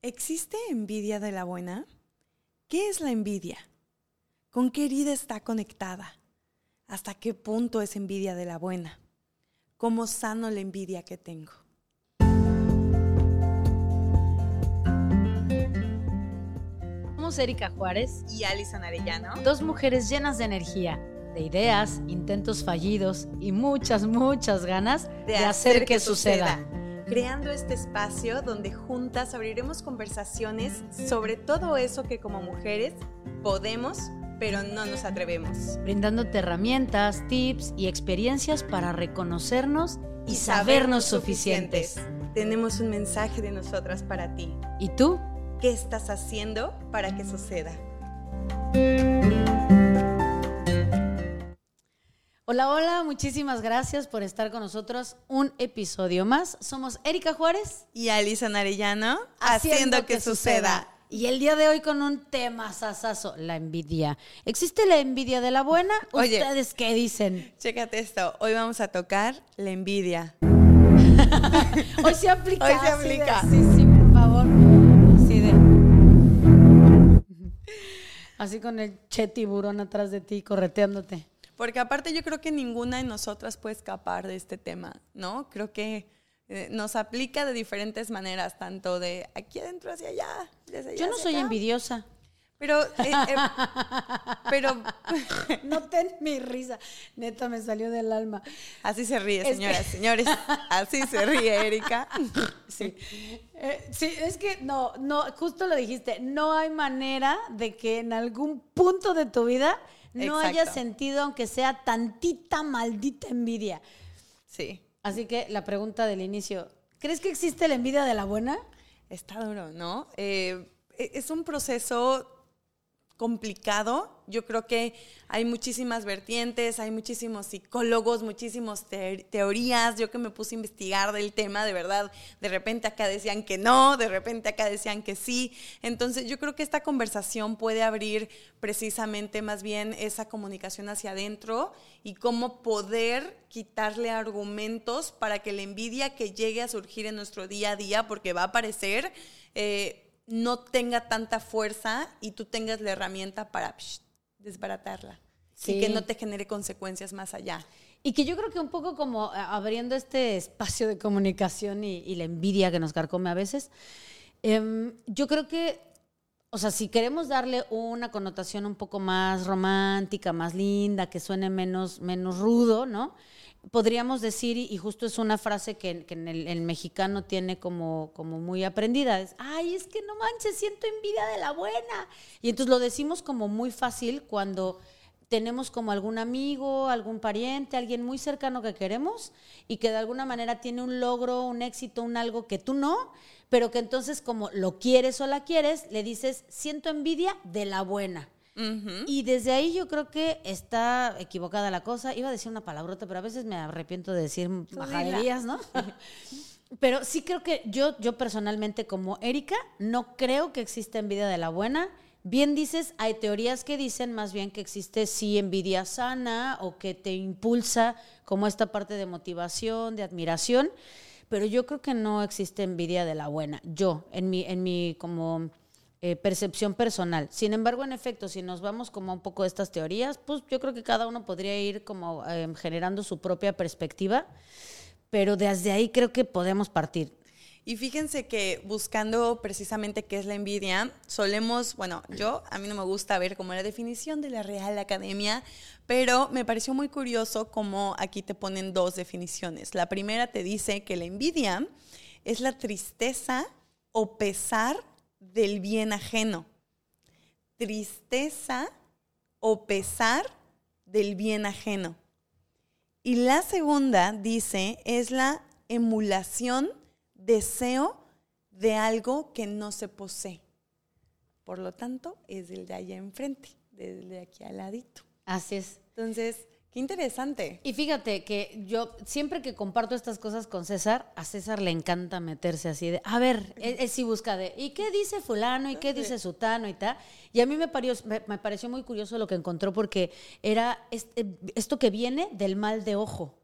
¿Existe envidia de la buena? ¿Qué es la envidia? ¿Con qué herida está conectada? ¿Hasta qué punto es envidia de la buena? ¿Cómo sano la envidia que tengo? Somos Erika Juárez y Alison Arellano, dos mujeres llenas de energía, de ideas, intentos fallidos y muchas, muchas ganas de, hacer, que, suceda. Creando este espacio donde juntas abriremos conversaciones sobre todo eso que como mujeres podemos, pero no nos atrevemos. Brindándote herramientas, tips y experiencias para reconocernos y, sabernos suficientes. Tenemos un mensaje de nosotras para ti. ¿Y tú? ¿Qué estás haciendo para que suceda? Hola, hola, muchísimas gracias por estar con nosotros un episodio más. Somos Erika Juárez y Alison Arellano, haciendo, que, suceda. Y el día de hoy con un tema sasazo, la envidia. ¿Existe la envidia de la buena? ¿Ustedes qué dicen? Chécate esto, hoy vamos a tocar la envidia. hoy se aplica. Hoy se aplica. sí, sí, por favor. Así con el che tiburón atrás de ti, correteándote. Porque aparte yo creo que ninguna de nosotras puede escapar de este tema, ¿no? Creo que eh, nos aplica de diferentes maneras, tanto de aquí adentro hacia allá. yo no soy envidiosa. Pero, eh, eh, pero... ten mi risa. Neta, me salió del alma. Así se ríe, señoras, señores. Así se ríe, Erika. Sí. Eh, sí, es que no, no, justo lo dijiste. No hay manera de que en algún punto de tu vida no hayas sentido, aunque sea tantita maldita envidia. Sí. Así que la pregunta del inicio, ¿crees que existe la envidia de la buena? Está duro, ¿no? E, es un proceso complicado. Yo creo que hay muchísimas vertientes, hay muchísimos psicólogos, muchísimas teorías. Yo que me puse a investigar del tema, de verdad, de repente acá decían que no, de repente acá decían que sí. Entonces yo creo que esta conversación puede abrir precisamente más bien esa comunicación hacia adentro y cómo poder quitarle argumentos para que la envidia que llegue a surgir en nuestro día a día, porque va a aparecer, eh, no tenga tanta fuerza y tú tengas la herramienta para desbaratarla. Y que no te genere consecuencias más allá. Y que yo creo que un poco como eh, abriendo este espacio de comunicación y, la envidia que nos carcome a veces, em, yo creo que, o sea, si queremos darle una connotación un poco más romántica, más linda, que suene menos, menos rudo, ¿no? Podríamos decir, y justo es una frase que, en el, mexicano tiene como, como muy aprendida, es, ay, es que no manches, siento envidia de la buena. Y entonces lo decimos como muy fácil cuando tenemos como algún amigo, algún pariente, alguien muy cercano que queremos y que de alguna manera tiene un logro, un éxito, un algo que tú no, pero que entonces como lo quieres o la quieres, le dices, siento envidia de la buena. Y desde ahí yo creo que está equivocada la cosa. Iba a decir una palabrota, pero a veces me arrepiento de decir majaderías, ¿no? pero sí creo que yo, yo personalmente como Erika, no creo que exista envidia de la buena. Bien dices, hay teorías que dicen más bien que existe sí envidia sana o que te impulsa como esta parte de motivación, de admiración, pero yo creo que no existe envidia de la buena. Yo, en mi, en mi como eh, percepción personal. Sin embargo, en efecto, si nos vamos como un poco a estas teorías, pues yo creo que cada uno podría ir como em, generando su propia perspectiva, pero desde ahí creo que podemos partir. Y fíjense que buscando precisamente qué es la envidia, solemos, bueno, yo a mí no me gusta ver como la definición de la Real Academia, pero me pareció muy curioso como aquí te ponen dos definiciones. La primera te dice que la envidia es la tristeza o pesar del bien ajeno. Tristeza o pesar del bien ajeno. Y la segunda, dice, es la emulación, deseo de algo que no se posee. Por lo tanto, es el de allá enfrente, desde aquí al ladito. Así es. Entonces, Qué interesante. Y fíjate que yo siempre que comparto estas cosas con César, a César le encanta meterse así de, a ver, él, sí busca de, ¿y qué dice fulano? ¿Y qué dice sutano? Y tal. Y a mí me pareció, me, pareció muy curioso lo que encontró porque era eh, esto que viene del mal de ojo.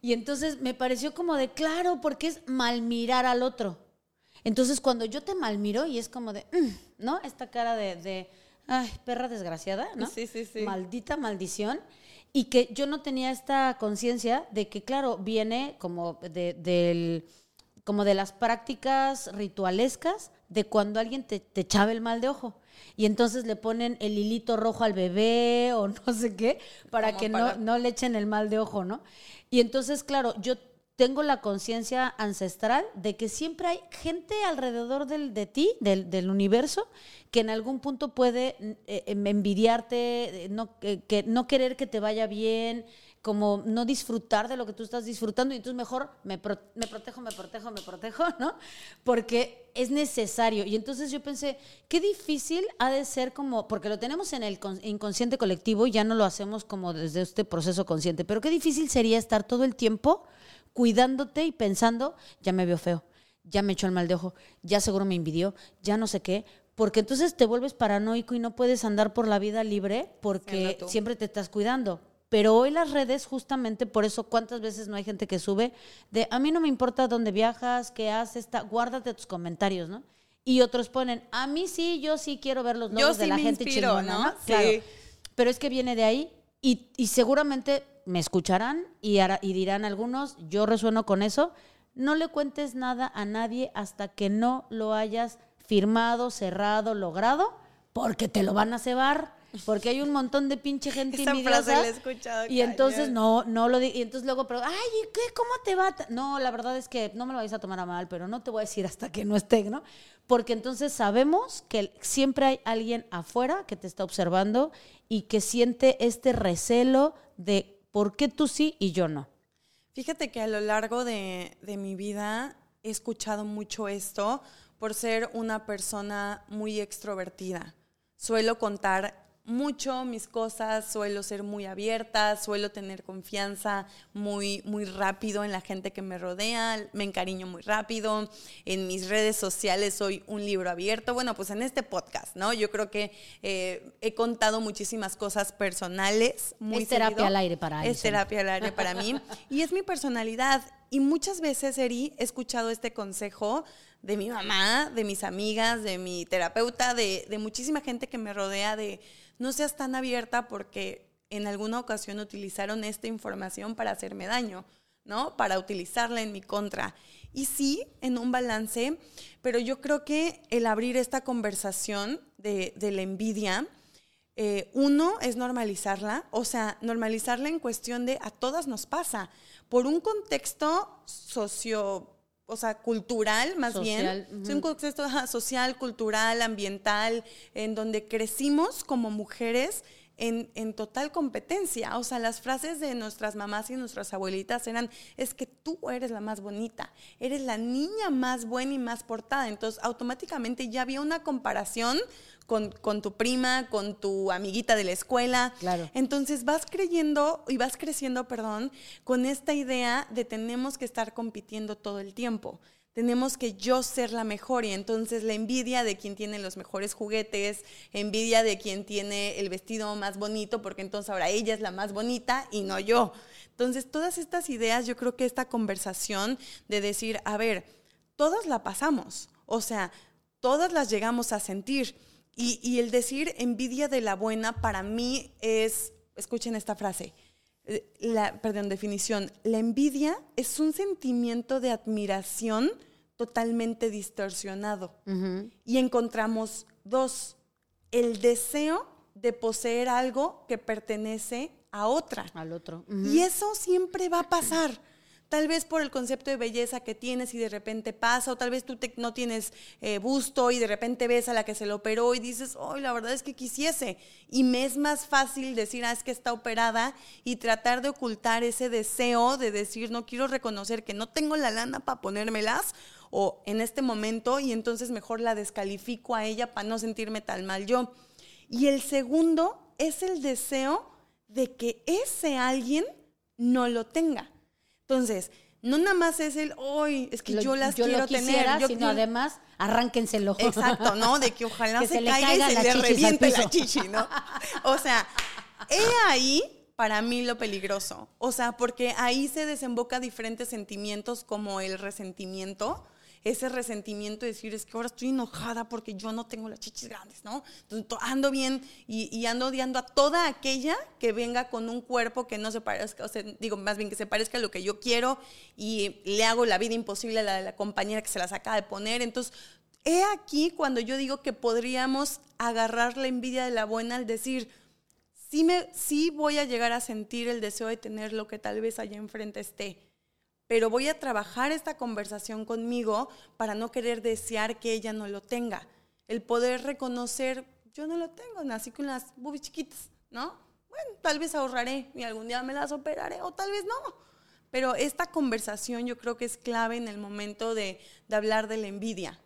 Y entonces me pareció como de, claro, porque es mal mirar al otro. Entonces, cuando yo te malmiro y es como de, mm", ¿no? Esta cara de, de, ay, perra desgraciada, ¿no? Sí, sí, sí. Maldita maldición. Y que yo no tenía esta conciencia de que, claro, viene como de, del, como de las prácticas ritualescas de cuando alguien te, te echaba el mal de ojo. Y entonces le ponen el hilito rojo al bebé o no sé qué, para Como que para- No, no le echen el mal de ojo, ¿no? Y entonces, claro, yo tengo la conciencia ancestral de que siempre hay gente alrededor del, de ti, del, del universo, que en algún punto puede eh, em, envidiarte, eh, no, que, que no querer que te vaya bien, como no disfrutar de lo que tú estás disfrutando, y entonces mejor me, me protejo, me protejo, me protejo, ¿no? Porque es necesario. Y entonces yo pensé, qué difícil ha de ser como, porque lo tenemos en el con- inconsciente colectivo ya no lo hacemos como desde este proceso consciente, pero qué difícil sería estar todo el tiempo cuidándote y pensando, ya me veo feo, ya me echó el mal de ojo, ya seguro me envidió, ya no sé qué, porque entonces te vuelves paranoico y no puedes andar por la vida libre porque siempre te estás cuidando. Pero hoy las redes, justamente por eso, ¿cuántas veces no hay gente que sube de a mí no me importa dónde viajas, qué haces, ta- guárdate tus comentarios, ¿no? Y otros ponen, a mí sí, yo sí quiero ver los Yo logros de sí la me gente inspiro, chingona, ¿no? ¿no? Sí. Claro. Pero es que viene de ahí y, y seguramente me escucharán y, y dirán algunos, yo resueno con eso, no le cuentes nada a nadie hasta que no lo hayas firmado, cerrado, logrado, porque te lo van a cebar. Porque hay un montón de pinche gente Esa envidiosa. frase la he escuchado Y entonces cañón. no, no lo di- Y entonces luego, pero, ay, ¿y ¿qué? ¿Cómo te va? No, la verdad es que no me lo vais a tomar a mal, pero no te voy a decir hasta que no esté, ¿no? Porque entonces sabemos que siempre hay alguien afuera que te está observando y que siente este recelo de por qué tú sí y yo no. Fíjate que a lo largo de, de mi vida he escuchado mucho esto por ser una persona muy extrovertida. Suelo contar mucho mis cosas, suelo ser muy abierta, suelo tener confianza muy, muy rápido en la gente que me rodea, me encariño muy rápido. En mis redes sociales soy un libro abierto. Bueno, pues en este podcast, ¿no? Yo creo que eh, he contado muchísimas cosas personales. Muy Es terapia seguido. al aire para Es Alison. terapia al aire para mí. Y es mi personalidad. Y muchas veces, Eri, he escuchado este consejo de mi mamá, de mis amigas, de mi terapeuta, de, de muchísima gente que me rodea, de no seas tan abierta porque en alguna ocasión utilizaron esta información para hacerme daño, ¿no? Para utilizarla en mi contra. Y sí, en un balance, pero yo creo que el abrir esta conversación de, la envidia, eh, uno es normalizarla, o sea, normalizarla en cuestión de a todas nos pasa, por un contexto socio, o sea, cultural más Social, bien. Sí, un contexto social, cultural, ambiental, en donde crecimos como mujeres en, en total competencia. O sea, las frases de nuestras mamás y nuestras abuelitas eran, es que tú eres la más bonita, eres la niña más buena y más portada. Entonces, automáticamente ya había una comparación con, con tu prima, con tu amiguita de la escuela. Claro. Entonces vas creyendo y vas creciendo, perdón, con esta idea de tenemos que estar compitiendo todo el tiempo. Tenemos que yo ser la mejor y entonces la envidia de quien tiene los mejores juguetes, envidia de quien tiene el vestido más bonito, porque entonces ahora ella es la más bonita y no yo. Entonces todas estas ideas, yo creo que esta conversación de decir, a ver, todas la pasamos, o sea, todas las llegamos a sentir. Y, y el decir envidia de la buena para mí es, escuchen esta frase, eh, la, perdón, definición, la envidia es un sentimiento de admiración totalmente distorsionado. Y encontramos dos, el deseo de poseer algo que pertenece a otra. Al otro. Y eso siempre va a pasar. Tal vez por el concepto de belleza que tienes y de repente pasa, o tal vez tú no tienes eh, busto y de repente ves a la que se lo operó y dices, oh, la verdad es que quisiese. Y me es más fácil decir, ah, es que está operada y tratar de ocultar ese deseo de decir, no quiero reconocer que no tengo la lana para ponérmelas o en este momento y entonces mejor la descalifico a ella para no sentirme tan mal yo. Y el segundo es el deseo de que ese alguien no lo tenga. Entonces, no nada más es el, hoy es que Lo- yo las yo quiero lo quisiera, tener. Yo sino además, arránquenselo. Exacto, ¿no? De que ojalá Que se, se le caiga caigan y se le reviente la chichi, ¿no? O sea, he ahí para mí lo peligroso. O sea, porque ahí se desemboca diferentes sentimientos como el resentimiento, ese resentimiento de decir, es que ahora estoy enojada porque yo no tengo las chichis grandes, ¿no? Entonces ando bien y, ando odiando a toda aquella que venga con un cuerpo que no se parezca, o sea, digo, más bien que se parezca a lo que yo quiero y le hago la vida imposible a la de la compañera que se las acaba de poner. Entonces, he aquí cuando yo digo que podríamos agarrar la envidia de la buena al decir, sí, me, sí voy a llegar a sentir el deseo de tener lo que tal vez allá enfrente esté, pero voy a trabajar esta conversación conmigo para no querer desear que ella no lo tenga. El poder reconocer, yo no lo tengo, nací con las boobies chiquitas, ¿no? Bueno, tal vez ahorraré y algún día me las operaré o tal vez no. Pero esta conversación yo creo que es clave en el momento de, de hablar de la envidia.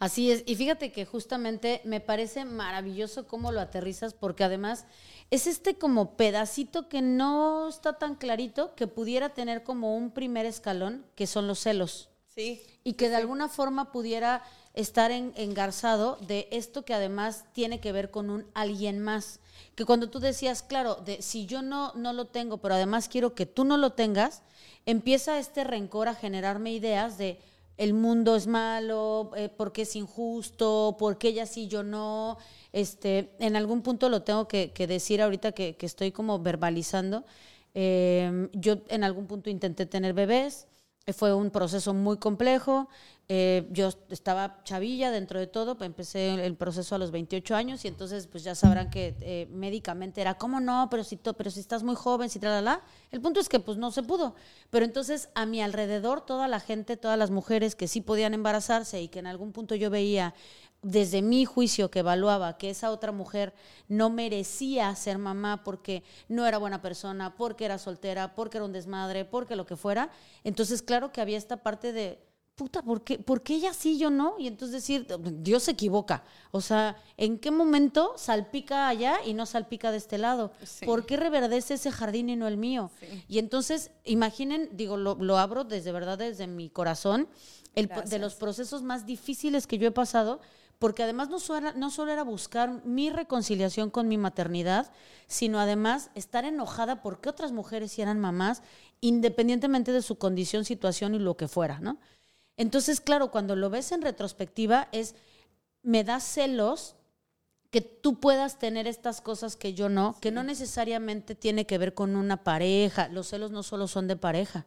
Así es, y fíjate que justamente me parece maravilloso cómo lo aterrizas, porque además es este como pedacito que no está tan clarito, que pudiera tener como un primer escalón, que son los celos. Sí. Y que de alguna forma pudiera estar engarzado de esto que además tiene que ver con un alguien más. Que cuando tú decías, claro, de si yo no, no lo tengo, pero además quiero que tú no lo tengas, empieza este rencor a generarme ideas de el mundo es malo, eh, porque es injusto, porque ella sí, yo no. Este, en algún punto lo tengo que, decir ahorita que, estoy como verbalizando. Em, yo en algún punto intenté tener bebés, fue un proceso muy complejo. Eh, yo estaba chavilla dentro de todo, empecé el proceso a los 28 años y entonces pues ya sabrán que eh, médicamente era, ¿cómo no? Pero si, pero si estás muy joven, si la El punto es que pues no se pudo. Pero entonces a mi alrededor toda la gente, todas las mujeres que sí podían embarazarse y que en algún punto yo veía desde mi juicio que evaluaba que esa otra mujer no merecía ser mamá porque no era buena persona, porque era soltera, porque era un desmadre, porque lo que fuera, entonces claro que había esta parte de puta, ¿por qué, ¿por qué ella sí, yo no? Y entonces decir, Dios se equivoca. O sea, ¿en qué momento salpica allá y no salpica de este lado? ¿Por qué reverdece ese jardín y no el mío? Y entonces, imaginen, digo, lo, abro desde verdad, desde mi corazón, el, de los procesos más difíciles que yo he pasado, porque además no, no solo era buscar mi reconciliación con mi maternidad, sino además estar enojada porque otras mujeres eran mamás, independientemente de su condición, situación y lo que fuera, ¿no? Entonces, claro, cuando lo ves en retrospectiva, es, me da celos que tú puedas tener estas cosas que yo no, que no necesariamente tiene que ver con una pareja. Los celos no solo son de pareja.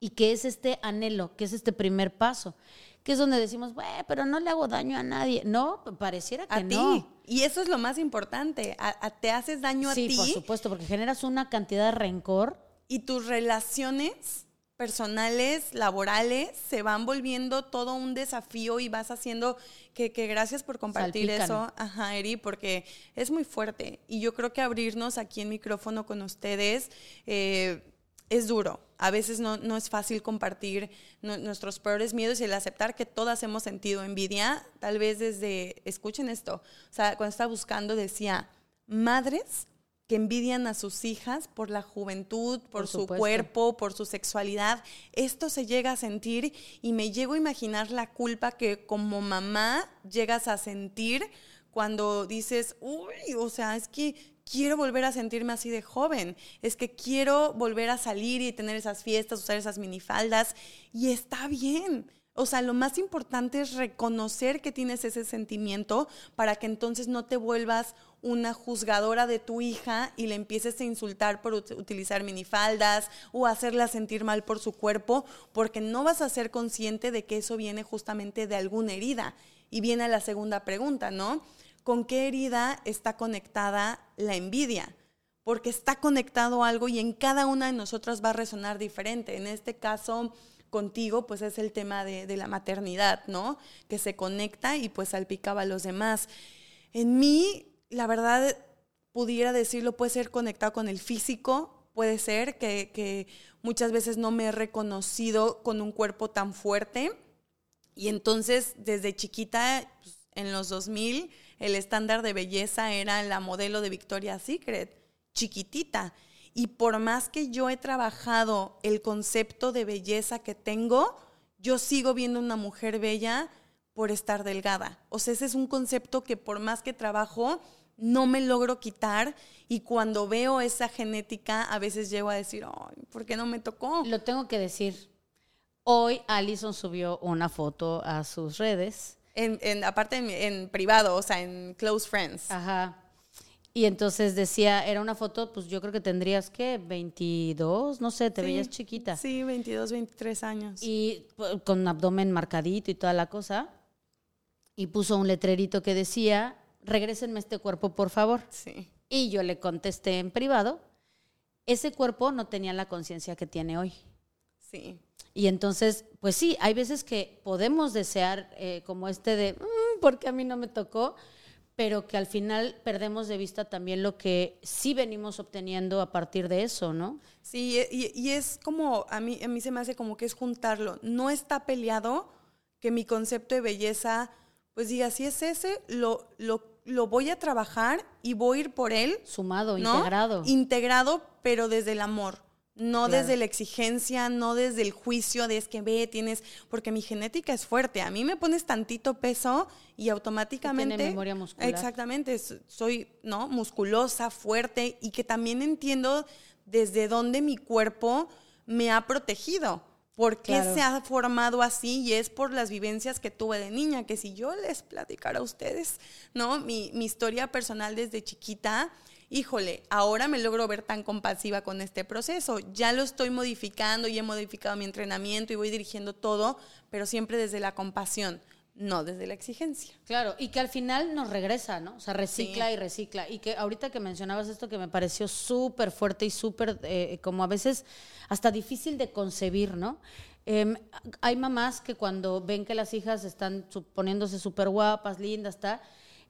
Y que es este anhelo, que es este primer paso, que es donde decimos, pero no le hago daño a nadie. No, pareciera que a no. Ti. Y eso es lo más importante. te haces daño a ti. Sí, por supuesto, porque generas una cantidad de rencor. Y tus relaciones personales, laborales, se van volviendo todo un desafío y vas haciendo que, gracias por compartir eso, ajá, Eri, porque es muy fuerte. Y yo creo que abrirnos aquí en micrófono con ustedes eh, es duro. A veces no, no es fácil compartir nuestros peores miedos y el aceptar que todas hemos sentido envidia, tal vez desde, escuchen esto, o sea, cuando estaba buscando decía, madres que envidian a sus hijas por la juventud, por, su cuerpo, por su sexualidad. Esto se llega a sentir y me llego a imaginar la culpa que como mamá llegas a sentir cuando dices, uy, o sea, es que quiero volver a sentirme así de joven, es que quiero volver a salir y tener esas fiestas, usar esas minifaldas y está bien. O sea, lo más importante es reconocer que tienes ese sentimiento para que entonces no te vuelvas una juzgadora de tu hija y le empieces a insultar por utilizar minifaldas o hacerla sentir mal por su cuerpo, porque no vas a ser consciente de que eso viene justamente de alguna herida. Y viene la segunda pregunta, ¿no? ¿Con qué herida está conectada la envidia? Porque está conectado algo y en cada una de nosotras va a resonar diferente. En este caso, contigo, pues es el tema de, de, la maternidad, ¿no? Que se conecta y pues salpicaba a los demás. En mí la verdad, pudiera decirlo, puede ser conectado con el físico, puede ser que, muchas veces no me he reconocido con un cuerpo tan fuerte. Y entonces, desde chiquita, pues, en los 2000, el estándar de belleza era la modelo de Victoria's Secret, chiquitita. Y por más que yo he trabajado el concepto de belleza que tengo, yo sigo viendo una mujer bella por estar delgada. O sea, ese es un concepto que por más que trabajo, no me logro quitar y cuando veo esa genética a veces llego a decir, Ay, ¿por qué no me tocó? Lo tengo que decir. Hoy Allison subió una foto a sus redes. En, en- aparte en, en privado, o sea, en close friends. Ajá. Y entonces decía, era una foto, pues yo creo que tendrías que 22, no sé, te Sí, veías chiquita. Sí, 22, 23 años. Y pues, con abdomen marcadito y toda la cosa. Y puso un letrerito que decía, regrésenme este cuerpo, por favor. sí. Y yo le contesté en privado, ese cuerpo no tenía la conciencia que tiene hoy. Sí. Y entonces, pues sí, hay veces que podemos desear eh, como este de, "Mm, porque a mí no me tocó, pero que al final perdemos de vista también lo que sí venimos obteniendo a partir de eso, ¿no? Sí, y, y es como, a mí, a mí se me hace como que es juntarlo. No está peleado que mi concepto de belleza, pues diga, si es ese, lo, lo, lo voy a trabajar y voy a ir por él. Sumado, ¿no? integrado. Integrado, pero desde el amor. No Claro. desde la exigencia, no desde el juicio de es que ve, tienes, porque mi genética es fuerte. A mí me pones tantito peso y automáticamente. Tiene memoria muscular. Exactamente, soy, ¿no? Musculosa, fuerte y que también entiendo desde dónde mi cuerpo me ha protegido. ¿Por qué Claro. se ha formado así? Y es por las vivencias que tuve de niña, que si yo les platicara a ustedes, ¿no? Mi, mi historia personal desde chiquita, híjole, ahora me logro ver tan compasiva con este proceso. Ya lo estoy modificando y he modificado mi entrenamiento y voy dirigiendo todo, pero siempre desde la compasión, no desde la exigencia. Claro, y que al final nos regresa, ¿no? O sea, recicla Sí. y recicla. Y que ahorita que mencionabas esto que me pareció súper fuerte y súper, eh, como a veces hasta difícil de concebir, ¿no? Em, hay mamás que cuando ven que las hijas están poniéndose súper guapas, lindas, está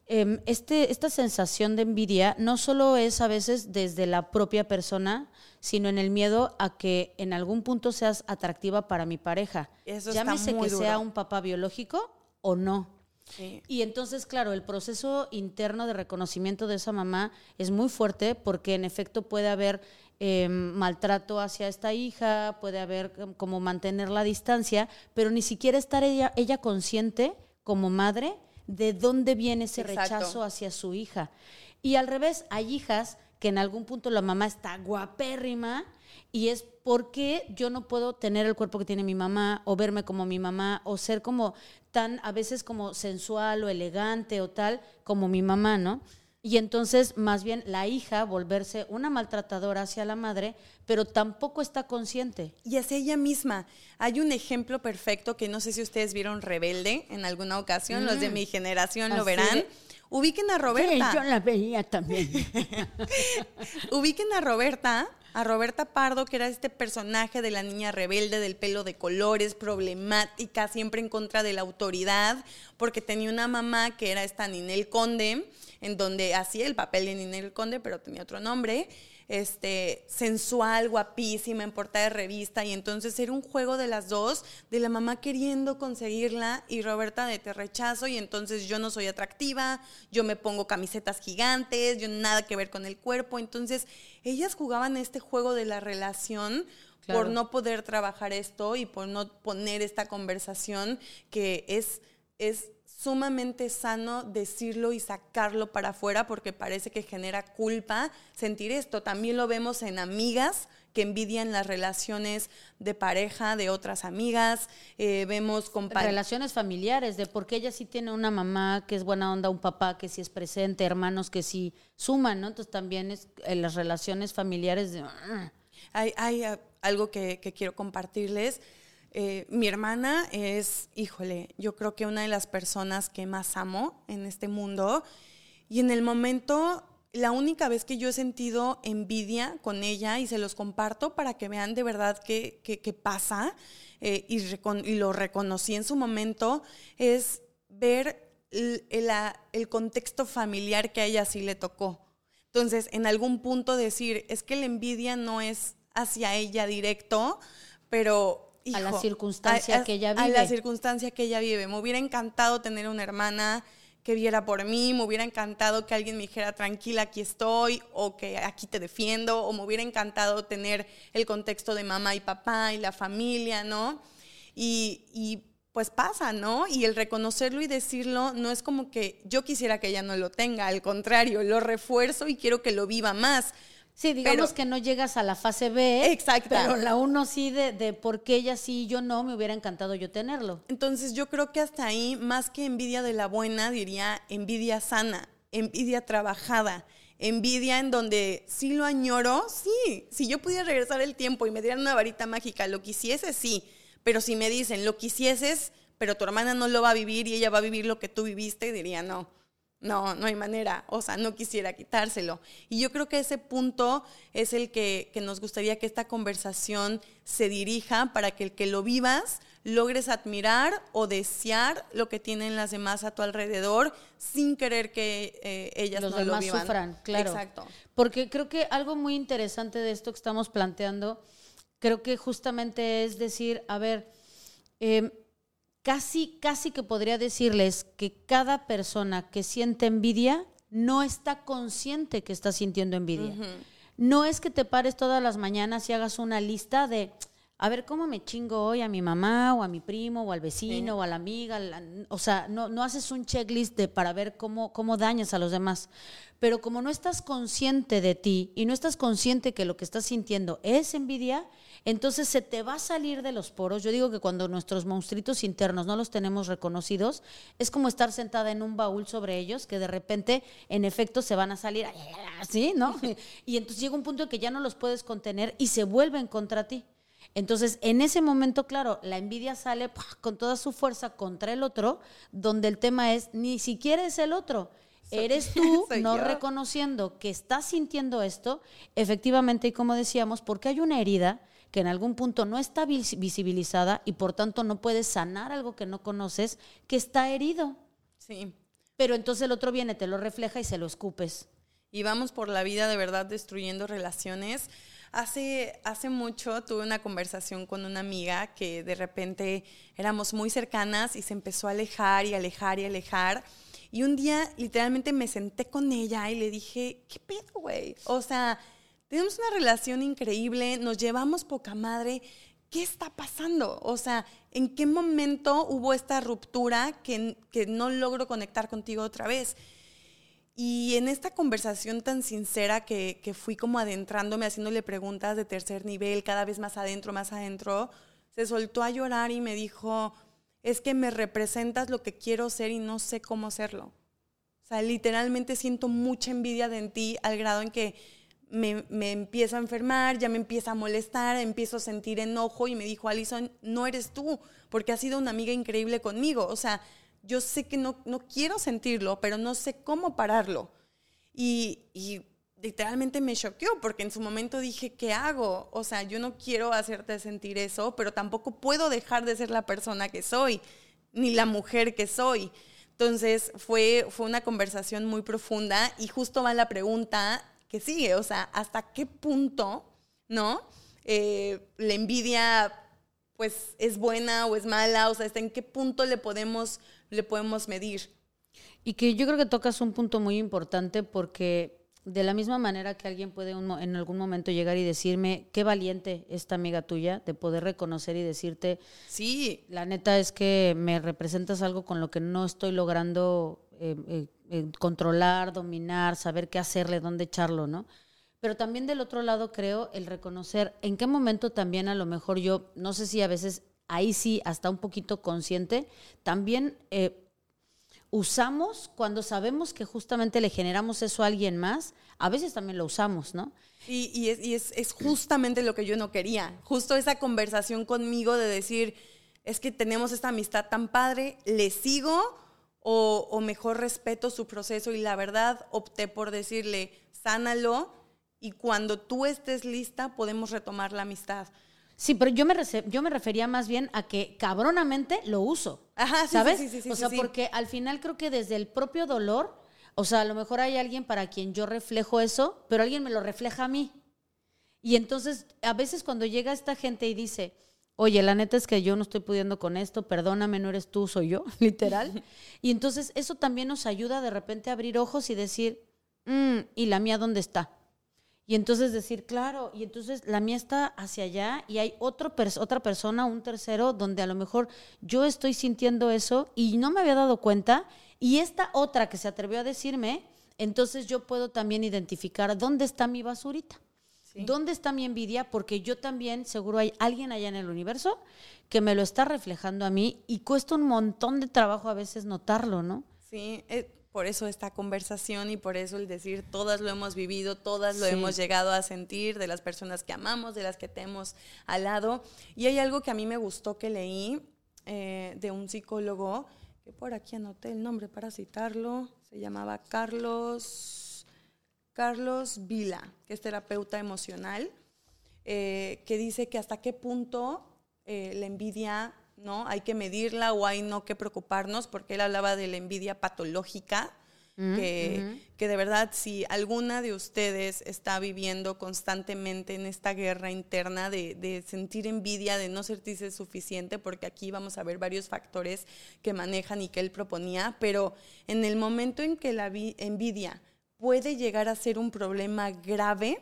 em, este, esta sensación de envidia no solo es a veces desde la propia persona, sino en el miedo a que en algún punto seas atractiva para mi pareja. Eso Llámese que sea un papá biológico o no. Sí. Y entonces, claro, el proceso interno de reconocimiento de esa mamá es muy fuerte porque en efecto puede haber eh, maltrato hacia esta hija, puede haber como mantener la distancia, pero ni siquiera estar ella, ella consciente como madre de dónde viene ese Exacto. rechazo hacia su hija. Y al revés, hay hijas que en algún punto la mamá está guapérrima y es porque yo no puedo tener el cuerpo que tiene mi mamá o verme como mi mamá o ser como tan a veces como sensual o elegante o tal como mi mamá, ¿no? Y entonces más bien la hija volverse una maltratadora hacia la madre, pero tampoco está consciente. Y hacia ella misma. Hay un ejemplo perfecto que no sé si ustedes vieron Rebelde en alguna ocasión, los de mi generación lo Así verán. Ubiquen a Roberta. la veía también. Ubiquen a Roberta, a Roberta Pardo, que era este personaje de la niña rebelde del pelo de colores, problemática, siempre en contra de la autoridad, porque tenía una mamá que era esta Ninel Conde, en donde hacía el papel de Ninel Conde, pero tenía otro nombre. Este, sensual, guapísima, en portada de revista, y entonces era un juego de las dos, de la mamá queriendo conseguirla y Roberta de te rechazo, y entonces yo no soy atractiva, yo me pongo camisetas gigantes, yo nada que ver con el cuerpo, entonces ellas jugaban este juego de la relación Claro. por no poder trabajar esto y por no poner esta conversación que es, es sumamente sano decirlo y sacarlo para afuera porque parece que genera culpa sentir esto. También lo vemos en amigas que envidian las relaciones de pareja de otras amigas, eh, vemos Relaciones familiares, de por qué ella sí tiene una mamá que es buena onda, un papá que sí es presente, hermanos que sí suman, ¿no? Entonces también es en las relaciones familiares de... "Ah". Hay, hay, ah, algo que, que quiero compartirles. Eh, mi hermana es, híjole, yo creo que una de las personas que más amo en este mundo. Y en el momento, la única vez que yo he sentido envidia con ella, y se los comparto para que vean de verdad qué, qué- pasa, eh, y, lo reconocí en su momento, es ver el, el contexto familiar que a ella sí le tocó. Entonces, en algún punto decir, es que la envidia no es hacia ella directo, pero... A la circunstancia que ella A la vive. circunstancia que ella vive. Me hubiera encantado tener una hermana que viera por mí, me hubiera encantado que alguien me dijera, tranquila, aquí estoy, o que aquí te defiendo, o me hubiera encantado tener el contexto de mamá y papá y la familia, ¿no? Y, y pues pasa, ¿no? Y el reconocerlo y decirlo no es como que yo quisiera que ella no lo tenga, al contrario, lo refuerzo y quiero que lo viva más. Sí, digamos que no llegas a la fase B. Exacto. Pero la uno sí de, de por qué ella sí y yo no, me hubiera encantado yo tenerlo. Entonces yo creo que hasta ahí, más que envidia de la buena, diría envidia sana, envidia trabajada, envidia en donde sí lo añoro, sí. Si yo pudiera regresar el tiempo y me dieran una varita mágica, lo quisiese, sí. Pero si me dicen, lo quisieses, pero tu hermana no lo va a vivir y ella va a vivir lo que tú viviste, diría no no, no hay manera, o sea, no quisiera quitárselo. Y yo creo que ese punto es el que, nos gustaría que esta conversación se dirija para que el que lo vivas logres admirar o desear lo que tienen las demás a tu alrededor sin querer que eh, ellas Los no demás lo vivan. sufran, claro. Exacto. Porque creo que algo muy interesante de esto que estamos planteando, creo que justamente es decir, a ver, eh, casi, casi que podría decirles que cada persona que siente envidia no está consciente que está sintiendo envidia. No es que te pares todas las mañanas y hagas una lista de, a ver, ¿cómo me chingo hoy a mi mamá o a mi primo o al vecino o a la amiga? o sea, no, no haces un checklist de, para ver cómo, cómo dañas a los demás. Pero como no estás consciente de ti y no estás consciente que lo que estás sintiendo es envidia, entonces se te va a salir de los poros. Yo digo que cuando nuestros monstruitos internos no los tenemos reconocidos, es como estar sentada en un baúl sobre ellos que de repente, en efecto, se van a salir así, ¿no? Y entonces llega un punto en que ya no los puedes contener y se vuelven contra ti. Entonces, en ese momento, claro, la envidia sale con toda su fuerza contra el otro, donde el tema es, ni siquiera es el otro, eres tú no reconociendo que estás sintiendo esto, efectivamente, y como decíamos, porque hay una herida que en algún punto no está visibilizada y por tanto no puedes sanar algo que no conoces, que está herido. Sí. Pero entonces el otro viene, te lo refleja y se lo escupes. Y vamos por la vida de verdad destruyendo relaciones. Hace, hace mucho tuve una conversación con una amiga que de repente éramos muy cercanas y se empezó a alejar y alejar y alejar. Y un día literalmente me senté con ella y le dije, ¿qué pedo, güey? O sea, tenemos una relación increíble, nos llevamos poca madre. ¿Qué está pasando? O sea, ¿en qué momento hubo esta ruptura que, que no logro conectar contigo otra vez? Y en esta conversación tan sincera que, que, fui como adentrándome, haciéndole preguntas de tercer nivel, cada vez más adentro, más adentro, se soltó a llorar y me dijo, es que me representas lo que quiero ser y no sé cómo serlo. O sea, literalmente siento mucha envidia de ti al grado en que me, me empiezo a enfermar, ya me empieza a molestar, empiezo a sentir enojo y me dijo, Alison, no eres tú, porque has sido una amiga increíble conmigo. O sea, yo sé que no, no quiero sentirlo, pero no sé cómo pararlo. Y, y literalmente me choqueó, porque en su momento dije, ¿qué hago? O sea, yo no quiero hacerte sentir eso, pero tampoco puedo dejar de ser la persona que soy, ni la mujer que soy. Entonces fue, fue una conversación muy profunda y justo va la pregunta, que sigue, o sea, hasta qué punto, ¿no? Eh, la envidia, pues, es buena o es mala, o sea, hasta en qué punto le podemos, le podemos medir. Y que yo creo que tocas un punto muy importante porque de la misma manera que alguien puede en algún momento llegar y decirme, qué valiente esta amiga tuya, de poder reconocer y decirte, sí, la neta es que me representas algo con lo que no estoy logrando eh, eh, eh, controlar, dominar, saber qué hacerle, dónde echarlo, ¿no? Pero también del otro lado creo el reconocer en qué momento también a lo mejor yo, no sé si a veces ahí sí, hasta un poquito consciente, también usamos cuando sabemos que justamente le generamos eso a alguien más, a veces también lo usamos, ¿no? Y, es, justamente lo que yo no quería, justo esa conversación conmigo de decir, es que tenemos esta amistad tan padre, le sigo o, mejor respeto su proceso y la verdad opté por decirle, sánalo y cuando tú estés lista podemos retomar la amistad. Sí, pero yo me, yo me refería más bien a que cabronamente lo uso. Ajá, sí, ¿sabes? Sí, sí, sí, o sea, porque al final creo que desde el propio dolor, o sea, a lo mejor hay alguien para quien yo reflejo eso, pero alguien me lo refleja a mí. Y entonces, a veces cuando llega esta gente y dice, oye, la neta es que yo no estoy pudiendo con esto, perdóname, no eres tú, soy yo, literal. y entonces eso también nos ayuda de repente a abrir ojos y decir, mm, ¿y la mía dónde está? Y entonces decir, claro, y entonces la mía está hacia allá y hay otro otra persona, un tercero, donde a lo mejor yo estoy sintiendo eso y no me había dado cuenta, y esta otra que se atrevió a decirme, entonces yo puedo también identificar dónde está mi basurita. ¿Dónde está mi envidia? Porque yo también, seguro hay alguien allá en el universo que me lo está reflejando a mí y cuesta un montón de trabajo a veces notarlo, ¿no? Sí, eh, por eso esta conversación y por eso el decir, todas lo hemos vivido, todas lo hemos llegado a sentir, de las personas que amamos, de las que tenemos al lado. Y hay algo que a mí me gustó que leí eh, de un psicólogo, que por aquí anoté el nombre para citarlo, se llamaba Carlos, Carlos Vila, que es terapeuta emocional, eh, que dice que hasta qué punto eh, la envidia ¿no? Hay que medirla o hay no que preocuparnos, porque él hablaba de la envidia patológica, mm, que, que, de verdad si alguna de ustedes está viviendo constantemente en esta guerra interna de, de, sentir envidia, de no sentirse suficiente, porque aquí vamos a ver varios factores que manejan y que él proponía, pero en el momento en que la envidia puede llegar a ser un problema grave,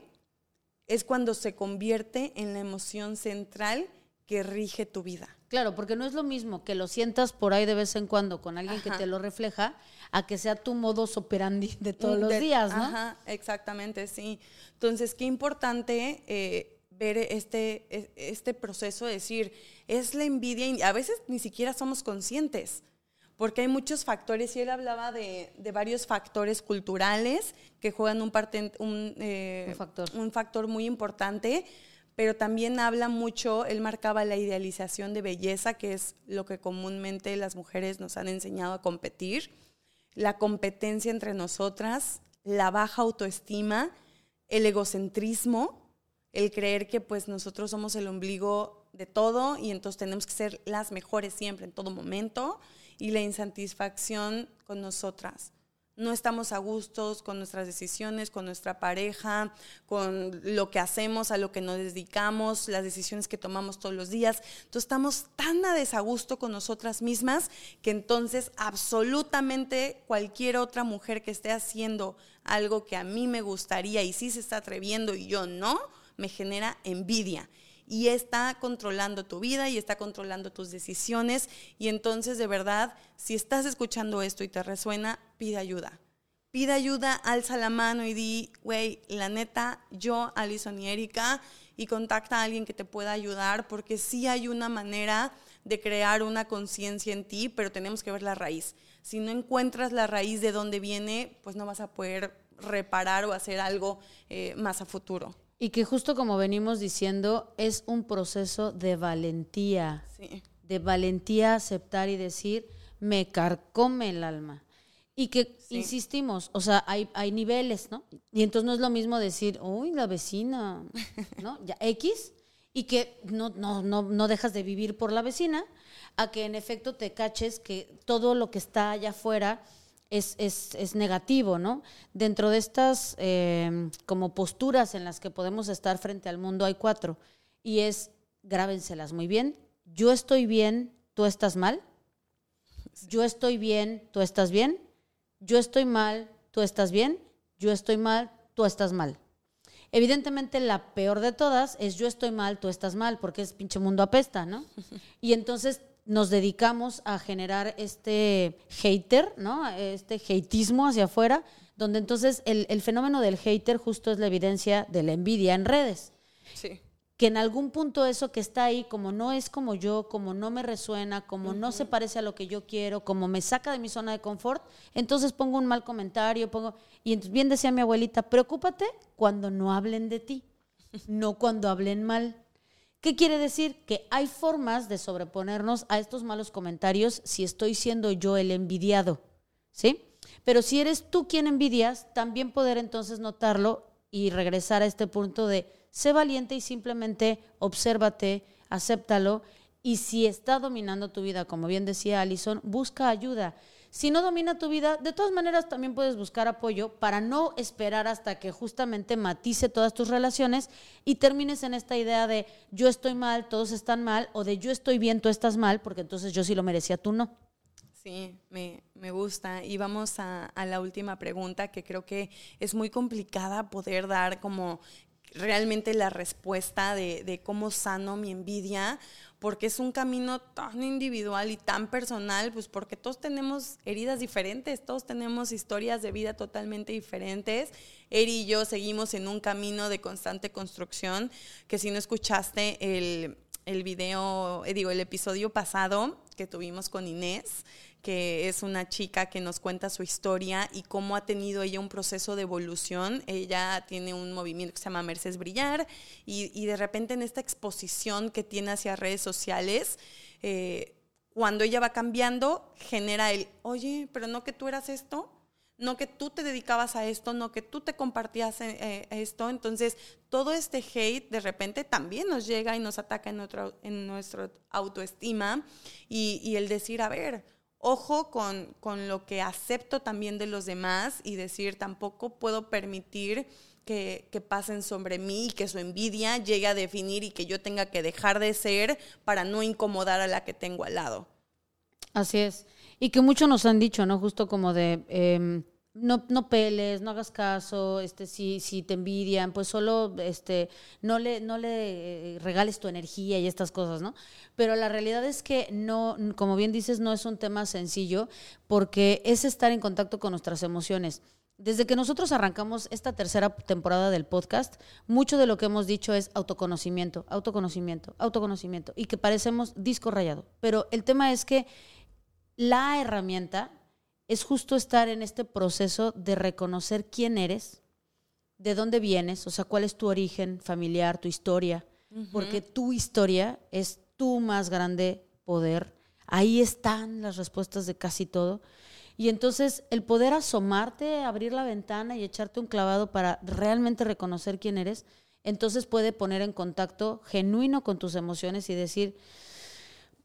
es cuando se convierte en la emoción central que rige tu vida. Claro, porque no es lo mismo que lo sientas por ahí de vez en cuando con alguien que te lo refleja, a que sea tu modus operandi de todos los días, ¿no? Ajá, exactamente, sí. Entonces, qué importante eh, ver este, e, este proceso de decir, es la envidia, y a veces ni siquiera somos conscientes, porque hay muchos factores, y él hablaba de, varios factores culturales que juegan un, parte, un, eh, un, factor. un factor muy importante pero también habla mucho, él marcaba la idealización de belleza, que es lo que comúnmente las mujeres nos han enseñado a competir, la competencia entre nosotras, la baja autoestima, el egocentrismo, el creer que pues nosotros somos el ombligo de todo y entonces tenemos que ser las mejores siempre, en todo momento, y la insatisfacción con nosotras no estamos a gustos con nuestras decisiones, con nuestra pareja, con lo que hacemos, a lo que nos dedicamos, las decisiones que tomamos todos los días. Entonces estamos tan a desagusto con nosotras mismas que entonces absolutamente cualquier otra mujer que esté haciendo algo que a mí me gustaría y sí se está atreviendo y yo no, me genera envidia y está controlando tu vida y está controlando tus decisiones. Y entonces, de verdad, si estás escuchando esto y te resuena, pide ayuda. Pide ayuda, alza la mano y di, güey, la neta, yo, Alison y Erika, y contacta a alguien que te pueda ayudar, porque sí hay una manera de crear una conciencia en ti, pero tenemos que ver la raíz. Si no encuentras la raíz de dónde viene, pues no vas a poder reparar o hacer algo eh, más a futuro. Y que justo como venimos diciendo, es un proceso de valentía. De valentía aceptar y decir, me carcome el alma. Y que, insistimos, o sea, hay, hay niveles, ¿no? Y entonces no es lo mismo decir, uy, la vecina, ¿no? Ya, X, y que no, no, no, no dejas de vivir por la vecina, a que en efecto te caches que todo lo que está allá afuera es, es, es, negativo, ¿no? Dentro de estas eh, como posturas en las que podemos estar frente al mundo hay cuatro. Y es, grábenselas muy bien, yo estoy bien, tú estás mal. Yo estoy bien, tú estás bien. Yo estoy mal, tú estás bien. Yo estoy mal, tú estás mal. Evidentemente la peor de todas es yo estoy mal, tú estás mal, porque es pinche mundo apesta, ¿no? Y entonces nos dedicamos a generar este hater, ¿no? Este hateismo hacia afuera, donde entonces el, fenómeno del hater justo es la evidencia de la envidia en redes. Sí. Que en algún punto eso que está ahí, como no es como yo, como no me resuena, como no se parece a lo que yo quiero, como me saca de mi zona de confort, entonces pongo un mal comentario, pongo... Y bien decía mi abuelita, preocúpate cuando no hablen de ti, no cuando hablen mal. ¿Qué quiere decir? Que hay formas de sobreponernos a estos malos comentarios si estoy siendo yo el envidiado, ¿sí? Pero si eres tú quien envidias, también poder entonces notarlo y regresar a este punto de sé valiente y simplemente obsérvate, acéptalo y si está dominando tu vida, como bien decía Alison, busca ayuda. Si no domina tu vida, de todas maneras también puedes buscar apoyo para no esperar hasta que justamente matice todas tus relaciones y termines en esta idea de yo estoy mal, todos están mal, o de yo estoy bien, tú estás mal, porque entonces yo sí lo merecía, tú no. Sí, me, gusta. Y vamos a, la última pregunta, que creo que es muy complicada poder dar como realmente la respuesta de, cómo sano mi envidia, porque es un camino tan individual y tan personal, pues porque todos tenemos heridas diferentes, todos tenemos historias de vida totalmente diferentes. Eri y yo seguimos en un camino de constante construcción, que si no escuchaste el, el video, eh, digo, el episodio pasado que tuvimos con Inés, que es una chica que nos cuenta su historia y cómo ha tenido ella un proceso de evolución. Ella tiene un movimiento que se llama Mercedes Brillar y, de repente en esta exposición que tiene hacia redes sociales, eh, cuando ella va cambiando, genera el, oye, pero no que tú eras esto, no que tú te dedicabas a esto, no que tú te compartías eh, esto. Entonces, todo este hate de repente también nos llega y nos ataca en, nuestro, nuestra autoestima y, y el decir, a ver, ojo con, lo que acepto también de los demás y decir, tampoco puedo permitir que, pasen sobre mí y que su envidia llegue a definir y que yo tenga que dejar de ser para no incomodar a la que tengo al lado. Así es. Y que muchos nos han dicho, ¿no? Justo como de... Em, no, no peles, no hagas caso, este, si, si te envidian, pues solo este, no le, no le eh, regales tu energía y estas cosas, ¿no? Pero la realidad es que no, como bien dices, no es un tema sencillo, porque es estar en contacto con nuestras emociones. Desde que nosotros arrancamos esta tercera temporada del podcast, mucho de lo que hemos dicho es autoconocimiento, autoconocimiento, autoconocimiento, y que parecemos disco rayado. Pero el tema es que la herramienta es justo estar en este proceso de reconocer quién eres, de dónde vienes, o sea, cuál es tu origen familiar, tu historia, porque tu historia es tu más grande poder. Ahí están las respuestas de casi todo. Y entonces el poder asomarte, abrir la ventana y echarte un clavado para realmente reconocer quién eres, entonces puede poner en contacto genuino con tus emociones y decir,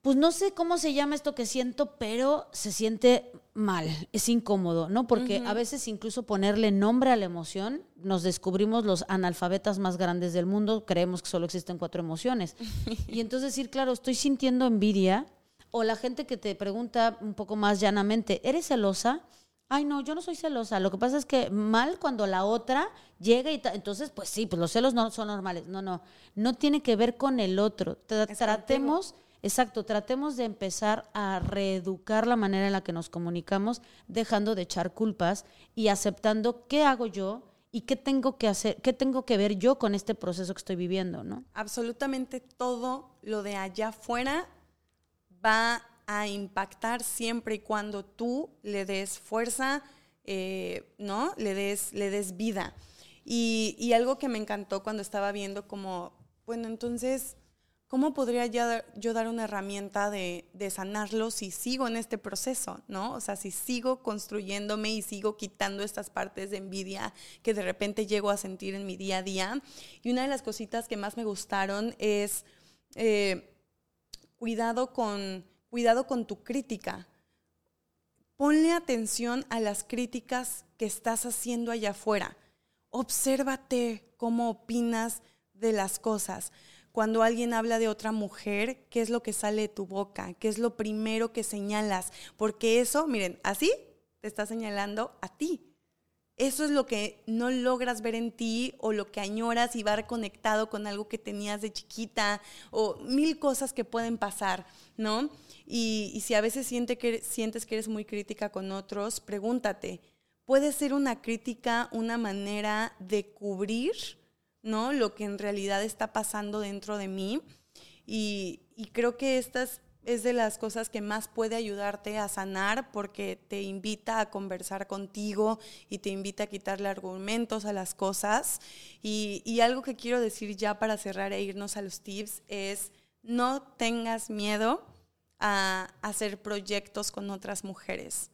pues no sé cómo se llama esto que siento, pero se siente mal, es incómodo, ¿no? Porque a veces incluso ponerle nombre a la emoción, nos descubrimos los analfabetas más grandes del mundo, creemos que solo existen cuatro emociones. y entonces decir, claro, estoy sintiendo envidia, o la gente que te pregunta un poco más llanamente, ¿eres celosa? Ay, no, yo no soy celosa. Lo que pasa es que mal cuando la otra llega y entonces, pues sí, pues los celos no son normales. No, no, no tiene que ver con el otro. Tratemos Exacto, tratemos de empezar a reeducar la manera en la que nos comunicamos, dejando de echar culpas y aceptando qué hago yo y qué tengo que hacer, qué tengo que ver yo con este proceso que estoy viviendo, ¿no? Absolutamente todo lo de allá afuera va a impactar siempre y cuando tú le des fuerza, eh, ¿no? Le des, le des vida. Y, y algo que me encantó cuando estaba viendo como, bueno, entonces ¿cómo podría yo dar una herramienta de, sanarlo si sigo en este proceso, ¿no? O sea, si sigo construyéndome y sigo quitando estas partes de envidia que de repente llego a sentir en mi día a día. Y una de las cositas que más me gustaron es eh, cuidado, con, cuidado con tu crítica. Ponle atención a las críticas que estás haciendo allá afuera. Obsérvate cómo opinas de las cosas cuando alguien habla de otra mujer, ¿qué es lo que sale de tu boca? ¿Qué es lo primero que señalas? Porque eso, miren, así te está señalando a ti. Eso es lo que no logras ver en ti o lo que añoras y va conectado con algo que tenías de chiquita o mil cosas que pueden pasar, ¿no? Y, si a veces siente que, sientes que eres muy crítica con otros, pregúntate, ¿puede ser una crítica una manera de cubrir ¿no? Lo que en realidad está pasando dentro de mí. Y, creo que esta es, de las cosas que más puede ayudarte a sanar porque te invita a conversar contigo y te invita a quitarle argumentos a las cosas. Y, y algo que quiero decir ya para cerrar e irnos a los tips es no tengas miedo a hacer proyectos con otras mujeres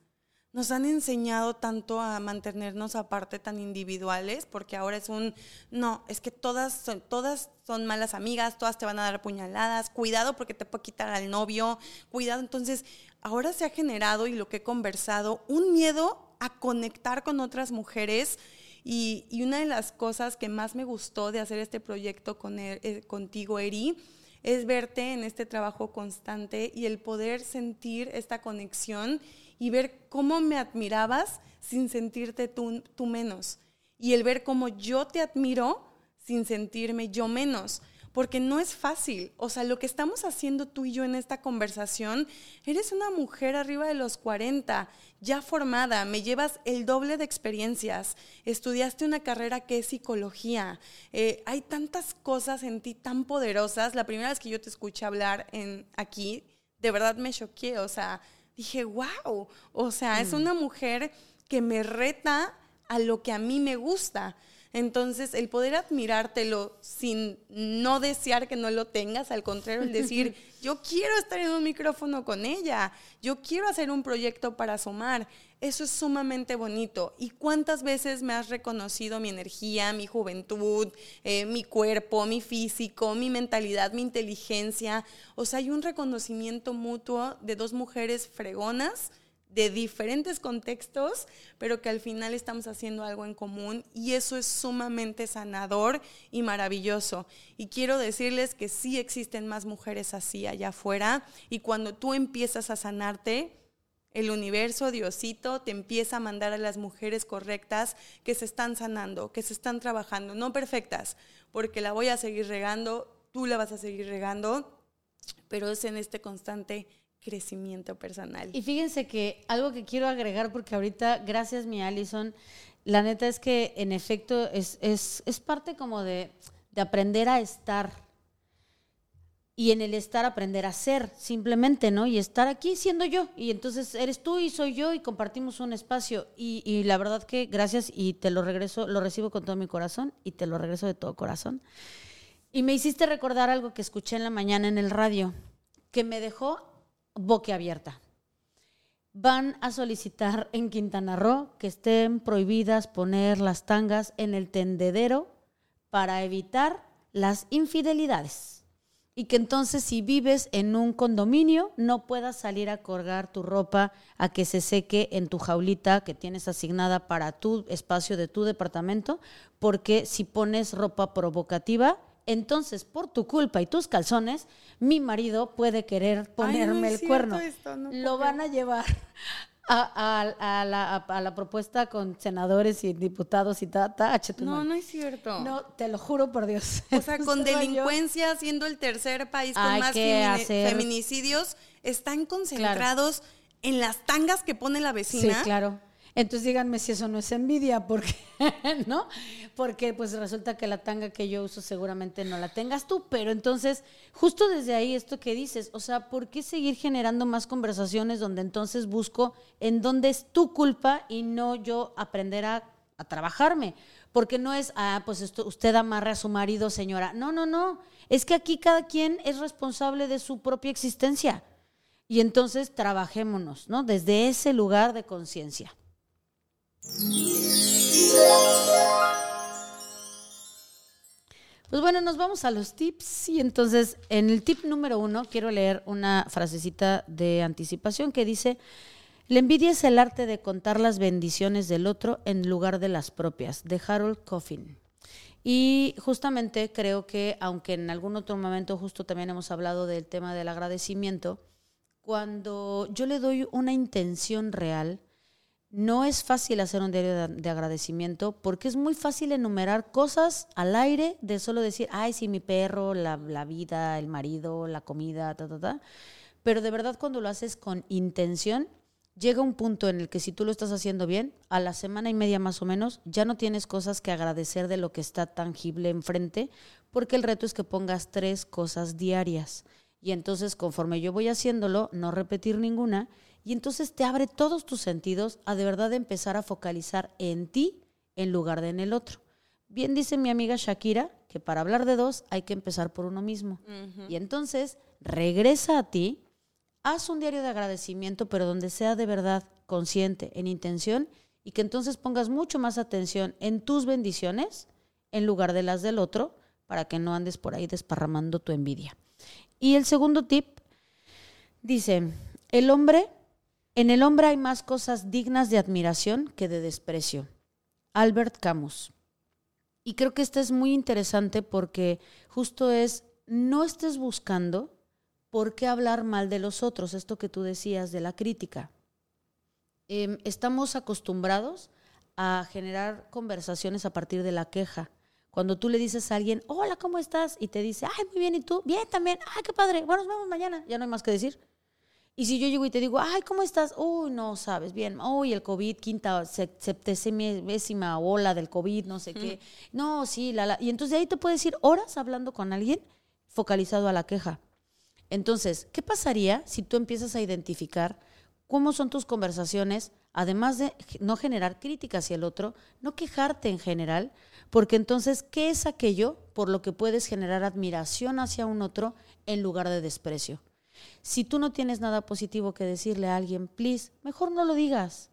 nos han enseñado tanto a mantenernos aparte tan individuales, porque ahora es un, no, es que todas son, todas son malas amigas, todas te van a dar puñaladas, cuidado porque te puede quitar al novio, cuidado. Entonces, ahora se ha generado, y lo que he conversado, un miedo a conectar con otras mujeres. Y, una de las cosas que más me gustó de hacer este proyecto con eh, contigo, Eri, es verte en este trabajo constante y el poder sentir esta conexión y ver cómo me admirabas sin sentirte tú, menos. Y el ver cómo yo te admiro sin sentirme yo menos porque no es fácil. O sea, lo que estamos haciendo tú y yo en esta conversación, eres una mujer arriba de los 40, ya formada, me llevas el doble de experiencias, estudiaste una carrera que es psicología, eh, hay tantas cosas en ti tan poderosas. La primera vez que yo te escuché hablar en, aquí, de verdad me choqué, o sea, dije, wow, o sea, es mm. una mujer que me reta a lo que a mí me gusta. Entonces, el poder admirártelo sin no desear que no lo tengas, al contrario, el decir, yo quiero estar en un micrófono con ella, yo quiero hacer un proyecto para sumar, eso es sumamente bonito. ¿Y cuántas veces me has reconocido mi energía, mi juventud, eh, mi cuerpo, mi físico, mi mentalidad, mi inteligencia? O sea, hay un reconocimiento mutuo de dos mujeres fregonas de diferentes contextos, pero que al final estamos haciendo algo en común y eso es sumamente sanador y maravilloso. Y quiero decirles que sí existen más mujeres así allá afuera y cuando tú empiezas a sanarte, el universo, Diosito, te empieza a mandar a las mujeres correctas que se están sanando, que se están trabajando, no perfectas, porque la voy a seguir regando, tú la vas a seguir regando, pero es en este constante crecimiento personal. Y fíjense que algo que quiero agregar, porque ahorita, gracias mi Alison, la neta es que en efecto es, es, es parte como de, de aprender a estar y en el estar aprender a ser, simplemente, ¿no? Y estar aquí siendo yo. Y entonces eres tú y soy yo y compartimos un espacio. Y, y, la verdad que gracias y te lo regreso, lo recibo con todo mi corazón y te lo regreso de todo corazón. Y me hiciste recordar algo que escuché en la mañana en el radio, que me dejó boquiabierta. Van a solicitar en Quintana Roo que estén prohibidas poner las tangas en el tendedero para evitar las infidelidades. Y que entonces si vives en un condominio no puedas salir a colgar tu ropa a que se seque en tu jaulita que tienes asignada para tu espacio de tu departamento, porque si pones ropa provocativa entonces por tu culpa y tus calzones, mi marido puede querer ponerme el cuerno. Lo van a llevar a, la, propuesta con senadores y diputados y ta, ta, No, no es cierto. No, te lo juro por Dios. O sea, con delincuencia, siendo el tercer país con más feminicidios, están concentrados en las tangas que pone la vecina. Sí, claro. Entonces díganme si eso no es envidia, porque, ¿no? Porque pues resulta que la tanga que yo uso seguramente no la tengas tú, pero entonces, justo desde ahí esto que dices, o sea, ¿por qué seguir generando más conversaciones donde entonces busco en dónde es tu culpa y no yo aprender a, trabajarme? Porque no es, ah, pues esto, usted amarre a su marido, señora. No, no, no. Es que aquí cada quien es responsable de su propia existencia. Y entonces trabajémonos, ¿no? Desde ese lugar de conciencia. Pues bueno, nos vamos a los tips y entonces en el tip número uno quiero leer una frasecita de anticipación que dice, la envidia es el arte de contar las bendiciones del otro en lugar de las propias, de Harold Coffin. Y justamente creo que, aunque en algún otro momento justo también hemos hablado del tema del agradecimiento, cuando yo le doy una intención real, no es fácil hacer un diario de, agradecimiento porque es muy fácil enumerar cosas al aire de solo decir, ay, sí, mi perro, la, vida, el marido, la comida, ta, ta, ta. Pero de verdad cuando lo haces con intención, llega un punto en el que si tú lo estás haciendo bien, a la semana y media más o menos, ya no tienes cosas que agradecer de lo que está tangible enfrente, porque el reto es que pongas tres cosas diarias. Y entonces conforme yo voy haciéndolo, no repetir ninguna, y entonces te abre todos tus sentidos a de verdad empezar a focalizar en ti en lugar de en el otro. Bien dice mi amiga Shakira que para hablar de dos hay que empezar por uno mismo. Y entonces regresa a ti, haz un diario de agradecimiento, pero donde sea de verdad consciente, en intención, y que entonces pongas mucho más atención en tus bendiciones en lugar de las del otro, para que no andes por ahí desparramando tu envidia. Y el segundo tip dice, el hombre en el hombre hay más cosas dignas de admiración que de desprecio. Albert Camus. Y creo que esto es muy interesante porque justo es, no estés buscando por qué hablar mal de los otros, esto que tú decías de la crítica. Em, estamos acostumbrados a generar conversaciones a partir de la queja Cuando tú le dices a alguien, hola, ¿cómo estás? Y te dice, ay, muy bien, ¿y tú? Bien, también, ay, qué padre, bueno, nos vemos mañana, ya no hay más que decir. Y si yo llego y te digo, ay, ¿cómo estás? Uy, no sabes, bien. Uy, el COVID, quinta, septésima ola del COVID, no sé qué. No, sí, la, la. Y entonces de ahí te puedes ir horas hablando con alguien focalizado a la queja. Entonces, ¿qué pasaría si tú empiezas a identificar cómo son tus conversaciones, además de no generar críticas hacia el otro, no quejarte en general, porque entonces, ¿qué es aquello por lo que puedes generar admiración hacia un otro en lugar de desprecio? Si tú no tienes nada positivo que decirle a alguien, please, mejor no lo digas.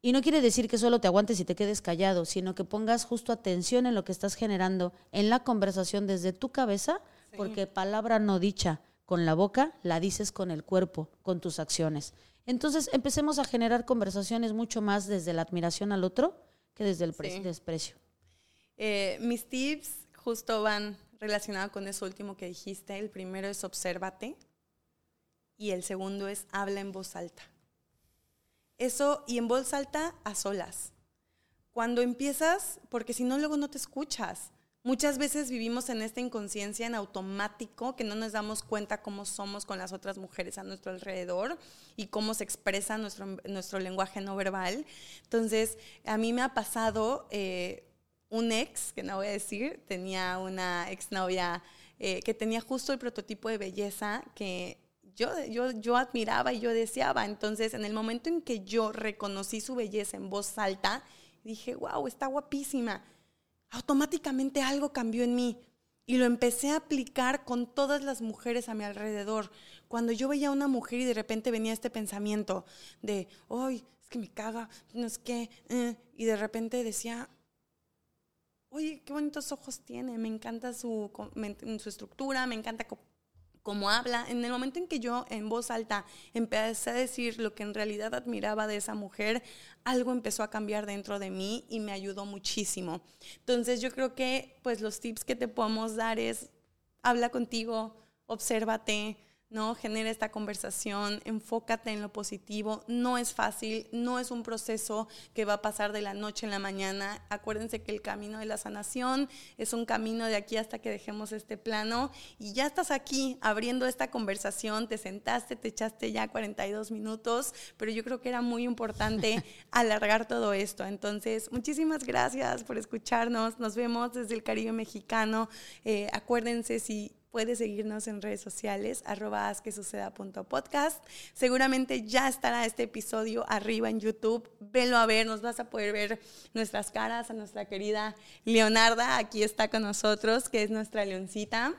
Y no quiere decir que solo te aguantes y te quedes callado, sino que pongas justo atención en lo que estás generando en la conversación desde tu cabeza, porque palabra no dicha con la boca la dices con el cuerpo, con tus acciones. Entonces empecemos a generar conversaciones mucho más desde la admiración al otro que desde el desprecio. Eh, mis tips justo van relacionados con eso último que dijiste. El primero es obsérvate y el segundo es habla en voz alta. Eso, y en voz alta a solas. Cuando empiezas, porque si no, luego no te escuchas. Muchas veces vivimos en esta inconsciencia en automático, que no nos damos cuenta cómo somos con las otras mujeres a nuestro alrededor y cómo se expresa nuestro, nuestro lenguaje no verbal. Entonces, a mí me ha pasado eh, un ex, que no voy a decir, tenía una exnovia eh, que tenía justo el prototipo de belleza que yo, yo, admiraba y yo deseaba. Entonces, en el momento en que yo reconocí su belleza en voz alta, dije, wow, está guapísima. Automáticamente algo cambió en mí y lo empecé a aplicar con todas las mujeres a mi alrededor. Cuando yo veía a una mujer y de repente venía este pensamiento de, ay, es que me caga, no es que, eh", y de repente decía, oye, qué bonitos ojos tiene, me encanta su, su estructura, me encanta como habla, en el momento en que yo en voz alta empecé a decir lo que en realidad admiraba de esa mujer, algo empezó a cambiar dentro de mí y me ayudó muchísimo. Entonces yo creo que pues los tips que te podemos dar es habla contigo, obsérvate, ¿no? Genera esta conversación, enfócate en lo positivo. No es fácil, no es un proceso que va a pasar de la noche en la mañana. Acuérdense que el camino de la sanación es un camino de aquí hasta que dejemos este plano y ya estás aquí abriendo esta conversación, te sentaste, te echaste ya 42 minutos, pero yo creo que era muy importante alargar todo esto. Entonces, muchísimas gracias por escucharnos. Nos vemos desde el Caribe mexicano. Eh, acuérdense si Puedes seguirnos en redes sociales, arroba podcast. Seguramente ya estará este episodio arriba en YouTube. Velo a ver, nos vas a poder ver nuestras caras a nuestra querida Leonarda. Aquí está con nosotros, que es nuestra leoncita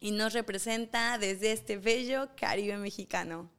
y nos representa desde este bello Caribe mexicano.